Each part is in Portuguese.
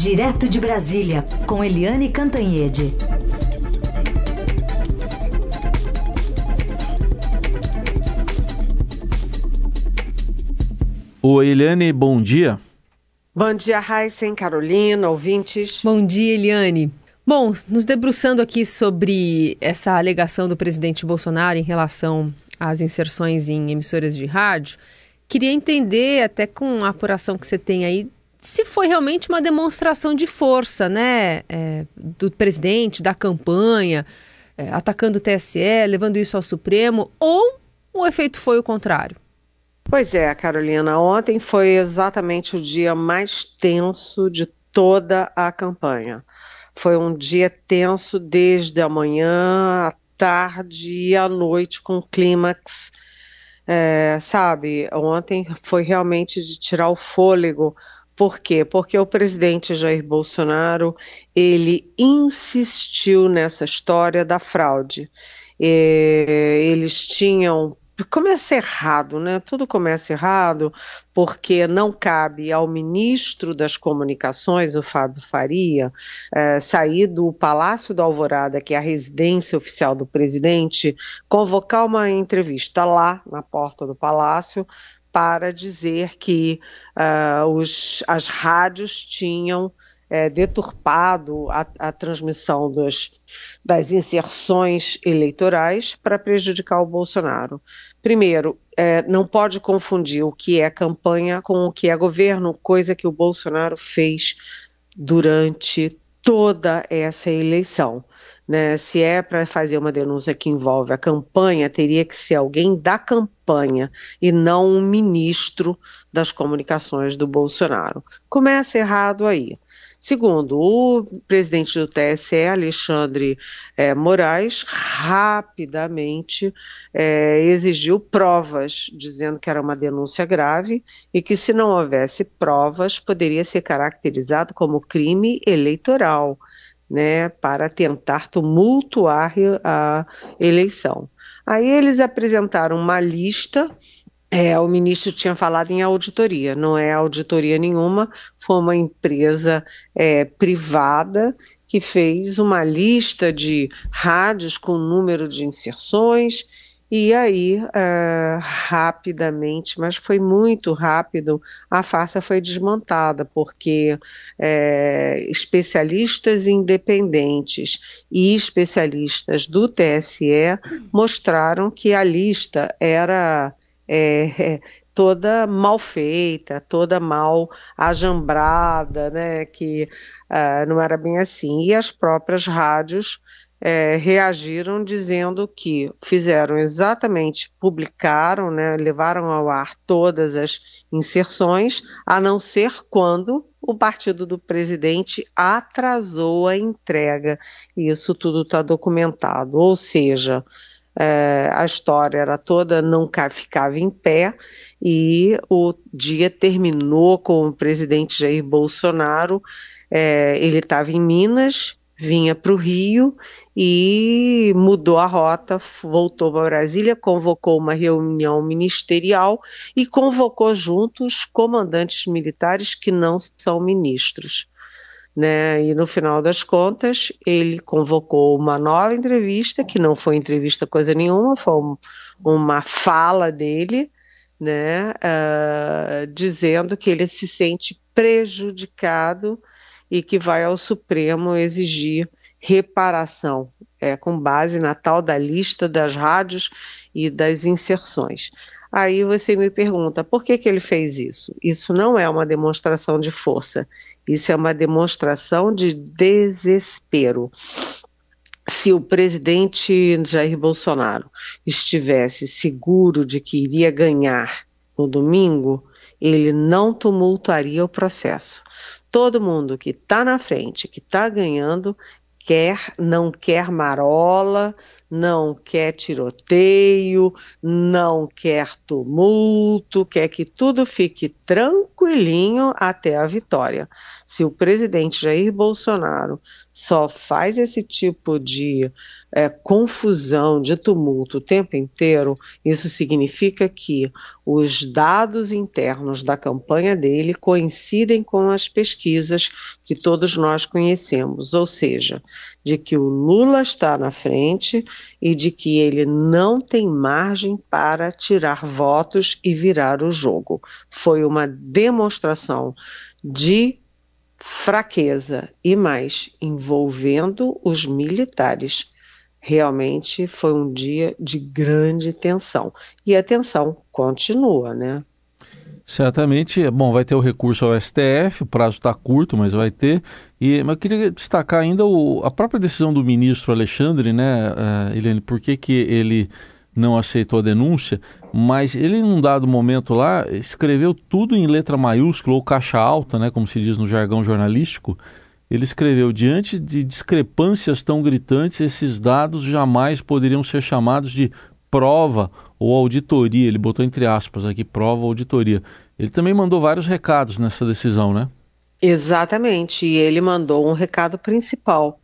Direto de Brasília, com Eliane Cantanhede. Oi, Eliane, bom dia. Bom dia, Heisen, Carolina, ouvintes. Bom dia, Eliane. Bom, nos debruçando aqui sobre essa alegação do presidente Bolsonaro em relação às inserções em emissoras de rádio, queria entender, até com a apuração que você tem aí, se foi realmente uma demonstração de força, né, é, do presidente, da campanha, é, atacando o TSE, levando isso ao Supremo, ou o efeito foi o contrário? Pois é, Carolina, ontem foi exatamente o dia mais tenso de toda a campanha. Foi um dia tenso desde a manhã, à tarde e à noite, com clímax. É, sabe, ontem foi realmente de tirar o fôlego. Por quê? Porque o presidente Jair Bolsonaro ele insistiu nessa história da fraude. É, eles tinham começa errado, né? Tudo começa errado porque não cabe ao ministro das Comunicações, o Fábio Faria, é, sair do Palácio da Alvorada, que é a residência oficial do presidente, convocar uma entrevista lá na porta do palácio para dizer que uh, os, as rádios tinham é, deturpado a, a transmissão dos, das inserções eleitorais para prejudicar o Bolsonaro. Primeiro, é, não pode confundir o que é campanha com o que é governo, coisa que o Bolsonaro fez durante toda essa eleição. Né? Se é para fazer uma denúncia que envolve a campanha, teria que ser alguém da campanha e não um ministro das comunicações do Bolsonaro. Começa errado aí. Segundo, o presidente do TSE, Alexandre é, Moraes, rapidamente é, exigiu provas, dizendo que era uma denúncia grave e que, se não houvesse provas, poderia ser caracterizado como crime eleitoral. Né, para tentar tumultuar a eleição. Aí eles apresentaram uma lista é, o ministro tinha falado em auditoria, não é auditoria nenhuma, foi uma empresa é, privada que fez uma lista de rádios com número de inserções, e aí, é, rapidamente, mas foi muito rápido, a farsa foi desmontada, porque é, especialistas independentes e especialistas do TSE mostraram que a lista era é, toda mal feita, toda mal ajambrada, né, que uh, não era bem assim. E as próprias rádios é, reagiram dizendo que fizeram exatamente, publicaram, né, levaram ao ar todas as inserções, a não ser quando o partido do presidente atrasou a entrega. Isso tudo está documentado. Ou seja, é, a história era toda, não ficava em pé, e o dia terminou com o presidente Jair Bolsonaro. É, ele estava em Minas, vinha para o Rio e mudou a rota, voltou para Brasília, convocou uma reunião ministerial e convocou juntos comandantes militares que não são ministros né? E no final das contas, ele convocou uma nova entrevista, que não foi entrevista coisa nenhuma, foi um, uma fala dele, né? Uh, dizendo que ele se sente prejudicado e que vai ao Supremo exigir reparação, é, com base na tal da lista das rádios e das inserções. Aí você me pergunta, por que, que ele fez isso? Isso não é uma demonstração de força, isso é uma demonstração de desespero. Se o presidente Jair Bolsonaro estivesse seguro de que iria ganhar no domingo, ele não tumultuaria o processo. Todo mundo que está na frente, que está ganhando, quer, não quer marola, não quer tiroteio, não quer tumulto, quer que tudo fique tranquilinho até a vitória. Se o presidente Jair Bolsonaro só faz esse tipo de é, confusão, de tumulto o tempo inteiro, isso significa que os dados internos da campanha dele coincidem com as pesquisas que todos nós conhecemos, ou seja, de que o Lula está na frente e de que ele não tem margem para tirar votos e virar o jogo. Foi uma demonstração de fraqueza e mais envolvendo os militares. Realmente foi um dia de grande tensão. E a tensão continua, né? Certamente, bom, vai ter o recurso ao STF, o prazo está curto, mas vai ter. E, mas eu queria destacar ainda o, a própria decisão do ministro Alexandre, né, uh, Helene, por que, que ele não aceitou a denúncia, mas ele, num dado momento lá, escreveu tudo em letra maiúscula ou caixa alta, né, como se diz no jargão jornalístico. Ele escreveu: diante de discrepâncias tão gritantes, esses dados jamais poderiam ser chamados de prova ou auditoria. Ele botou entre aspas aqui: prova auditoria. Ele também mandou vários recados nessa decisão, né? Exatamente. E ele mandou um recado principal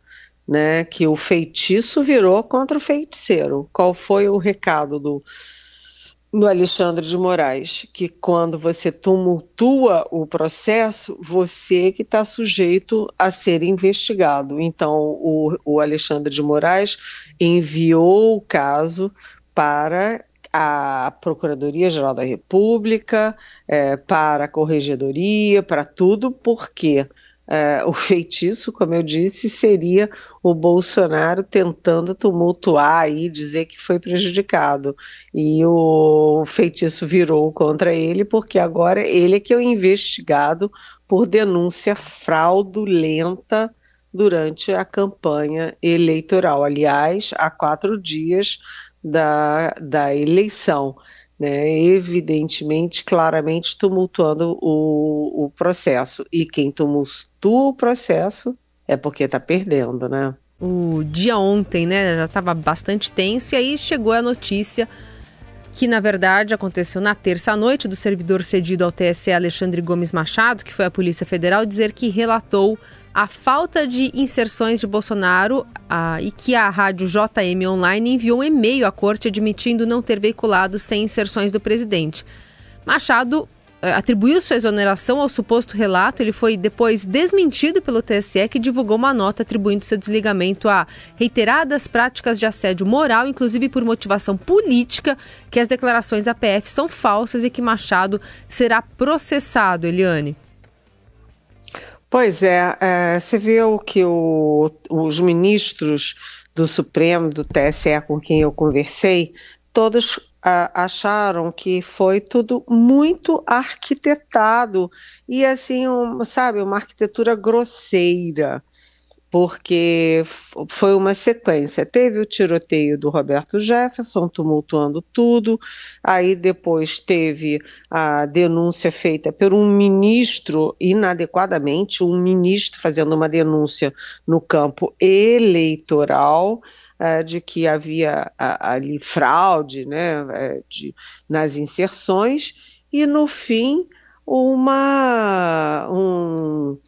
né, que o feitiço virou contra o feiticeiro. Qual foi o recado do, do Alexandre de Moraes? Que quando você tumultua o processo, você que está sujeito a ser investigado. Então, o, o Alexandre de Moraes enviou o caso para a Procuradoria-Geral da República, é, para a Corregedoria, para tudo, porque é, o feitiço, como eu disse, seria o Bolsonaro tentando tumultuar e dizer que foi prejudicado. E o feitiço virou contra ele, porque agora ele é que é o investigado por denúncia fraudulenta durante a campanha eleitoral. Aliás, há quatro dias da, da eleição né, evidentemente, claramente tumultuando o, o processo. E quem tumultua o processo é porque está perdendo, né? O dia ontem, né, já estava bastante tenso e aí chegou a notícia que na verdade aconteceu na terça-noite do servidor cedido ao TSE Alexandre Gomes Machado, que foi a Polícia Federal, dizer que relatou a falta de inserções de Bolsonaro e que a rádio JM Online enviou um e-mail à corte admitindo não ter veiculado sem inserções do presidente. Machado eh, atribuiu sua exoneração ao suposto relato. Ele foi depois desmentido pelo TSE, que divulgou uma nota atribuindo seu desligamento a reiteradas práticas de assédio moral, inclusive por motivação política, que as declarações da PF são falsas e que Machado será processado, Eliane. Pois é, é você viu que o, os ministros do Supremo, do TSE, com quem eu conversei, todos acharam que foi tudo muito arquitetado. E assim, um, sabe, uma arquitetura grosseira porque foi uma sequência. Teve o tiroteio do Roberto Jefferson, tumultuando tudo, aí depois teve a denúncia feita por um ministro, inadequadamente, um ministro fazendo uma denúncia no campo eleitoral. Uh, de que havia ali fraude né, uh, de, nas inserções, e no fim uma, um,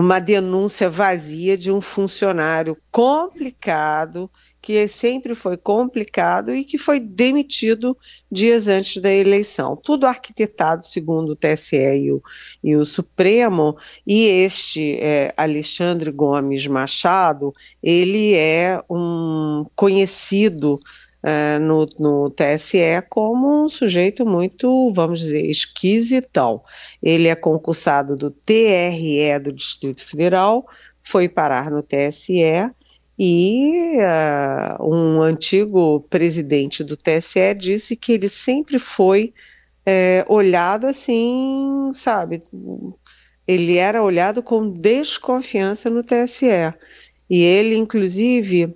uma denúncia vazia de um funcionário complicado, que sempre foi complicado e que foi demitido dias antes da eleição. Tudo arquitetado segundo o TSE e o, e o Supremo, e este é, Alexandre Gomes Machado, ele é um conhecido uh, no, no TSE como um sujeito muito, vamos dizer, esquisitão. Ele é concursado do TRE do Distrito Federal, foi parar no TSE e uh, um antigo presidente do TSE disse que ele sempre foi é, olhado assim, sabe? Ele era olhado com desconfiança no TSE. E ele, inclusive,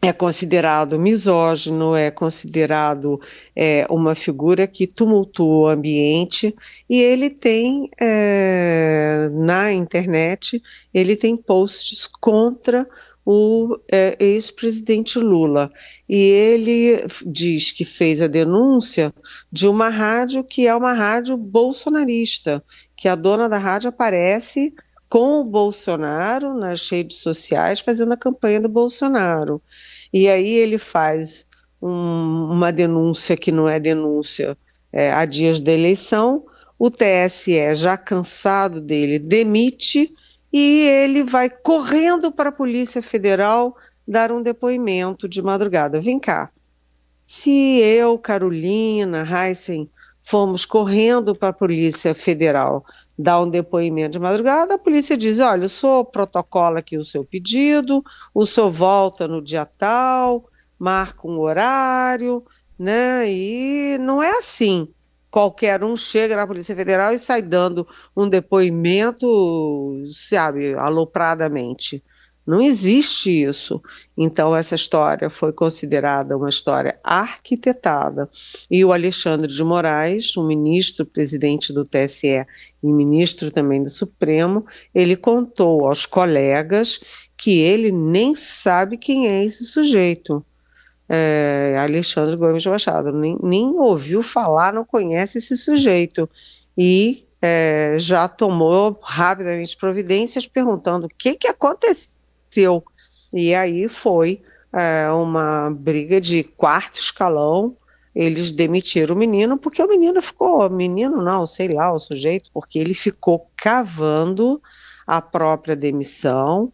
é considerado misógino, é considerado é, uma figura que tumultua o ambiente e ele tem é, na internet ele tem posts contra o é, ex-presidente Lula. E ele diz que fez a denúncia de uma rádio que é uma rádio bolsonarista, que a dona da rádio aparece com o Bolsonaro nas redes sociais fazendo a campanha do Bolsonaro. E aí ele faz um, uma denúncia que não é denúncia é, há dias da eleição. O TSE, já cansado dele, demite e ele vai correndo para a Polícia Federal dar um depoimento de madrugada. Vem cá. Se eu, Carolina, Heisen, fomos correndo para a Polícia Federal dar um depoimento de madrugada, a polícia diz: olha, o senhor protocola aqui o seu pedido, o senhor volta no dia tal, marca um horário, né? E não é assim qualquer um chega na Polícia Federal e sai dando um depoimento, sabe, alopradamente. Não existe isso. Então, essa história foi considerada uma história arquitetada. E o Alexandre de Moraes, o ministro presidente do TSE e ministro também do Supremo, ele contou aos colegas que ele nem sabe quem é esse sujeito é, Alexandre Gomes Machado. Nem, nem, ouviu falar, não conhece esse sujeito. E é, já tomou rapidamente providências perguntando o que, que aconteceu. E aí foi é, uma briga de quarto escalão. Eles demitiram o menino porque o menino ficou, menino não, sei lá, o sujeito, porque ele ficou cavando a própria demissão,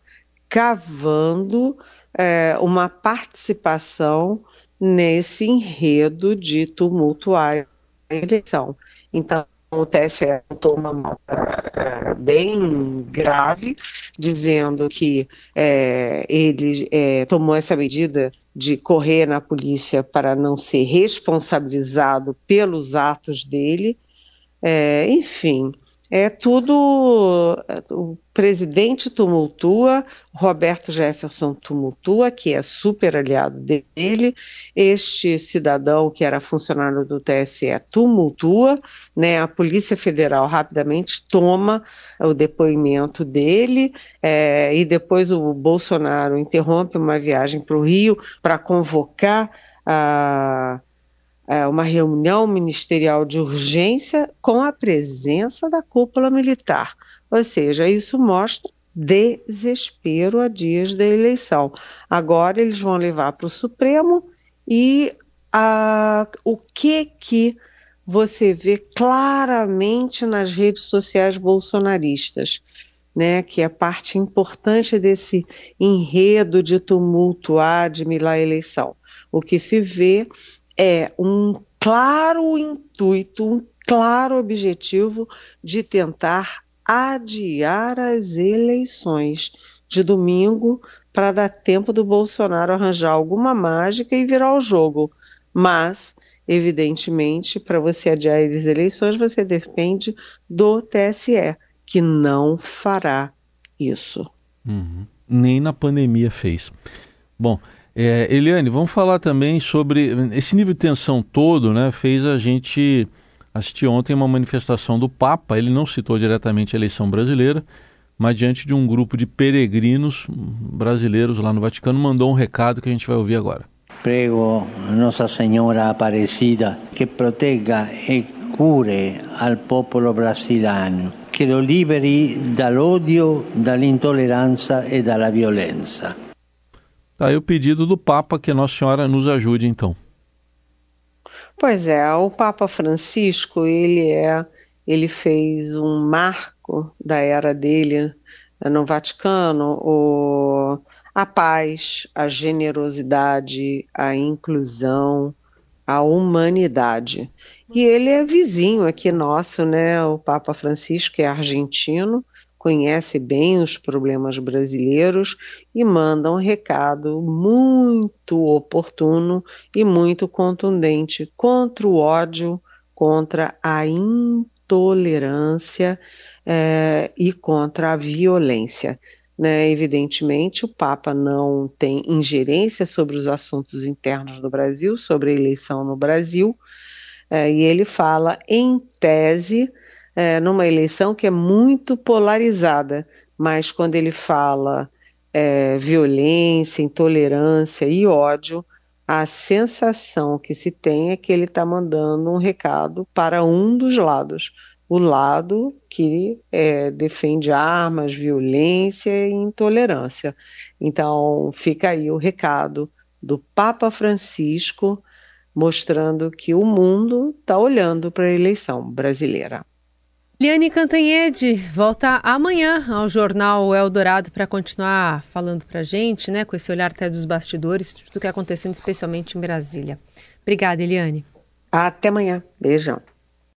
cavando é, uma participação nesse enredo de tumultuar a eleição. Então, o TSE tomou uma nota é, bem grave, dizendo que é, ele é, tomou essa medida de correr na polícia para não ser responsabilizado pelos atos dele. É, enfim, é tudo. O presidente tumultua, Roberto Jefferson tumultua, que é super aliado dele. Este cidadão, que era funcionário do TSE, tumultua. Né? A Polícia Federal rapidamente toma o depoimento dele é, e depois o Bolsonaro interrompe uma viagem para o Rio para convocar a é, uma reunião ministerial de urgência com a presença da cúpula militar. Ou seja, isso mostra desespero a dias da eleição. Agora eles vão levar para o Supremo e a, o que que você vê claramente nas redes sociais bolsonaristas, né, que é parte importante desse enredo de tumultuar, de milar a eleição. O que se vê é um claro intuito, um claro objetivo de tentar adiar as eleições de domingo para dar tempo do Bolsonaro arranjar alguma mágica e virar o jogo. Mas, evidentemente, para você adiar as eleições, você depende do TSE, que não fará isso. Uhum. Nem na pandemia fez. Bom, é, Eliane, vamos falar também sobre esse nível de tensão todo, né? Fez a gente assistir ontem uma manifestação do Papa. Ele não citou diretamente a eleição brasileira, mas diante de um grupo de peregrinos brasileiros lá no Vaticano, mandou um recado que a gente vai ouvir agora. Prego Nossa Senhora Aparecida que proteja e cure al popolo brasiliano, que lo liberi dall'odio, dall'intolleranza e dalla violenza. Tá aí o pedido do Papa que Nossa Senhora nos ajude então. Pois é, o Papa Francisco, ele é, ele fez um marco da era dele no Vaticano, o, a paz, a generosidade, a inclusão, a humanidade. E ele é vizinho aqui nosso, né? O Papa Francisco é argentino, conhece bem os problemas brasileiros e manda um recado muito oportuno e muito contundente contra o ódio, contra a intolerância é, e contra a violência. Né? Evidentemente, o Papa não tem ingerência sobre os assuntos internos do Brasil, sobre a eleição no Brasil, é, e ele fala, em tese, é, numa eleição que é muito polarizada, mas quando ele fala é, violência, intolerância e ódio, a sensação que se tem é que ele está mandando um recado para um dos lados, o lado que é, defende armas, violência e intolerância. Então, fica aí o recado do Papa Francisco mostrando que o mundo está olhando para a eleição brasileira. Liane Cantanhede volta amanhã ao jornal Eldorado para continuar falando para a gente, né, com esse olhar até dos bastidores, tudo que está acontecendo, especialmente em Brasília. Obrigada, Eliane. Até amanhã. Beijão.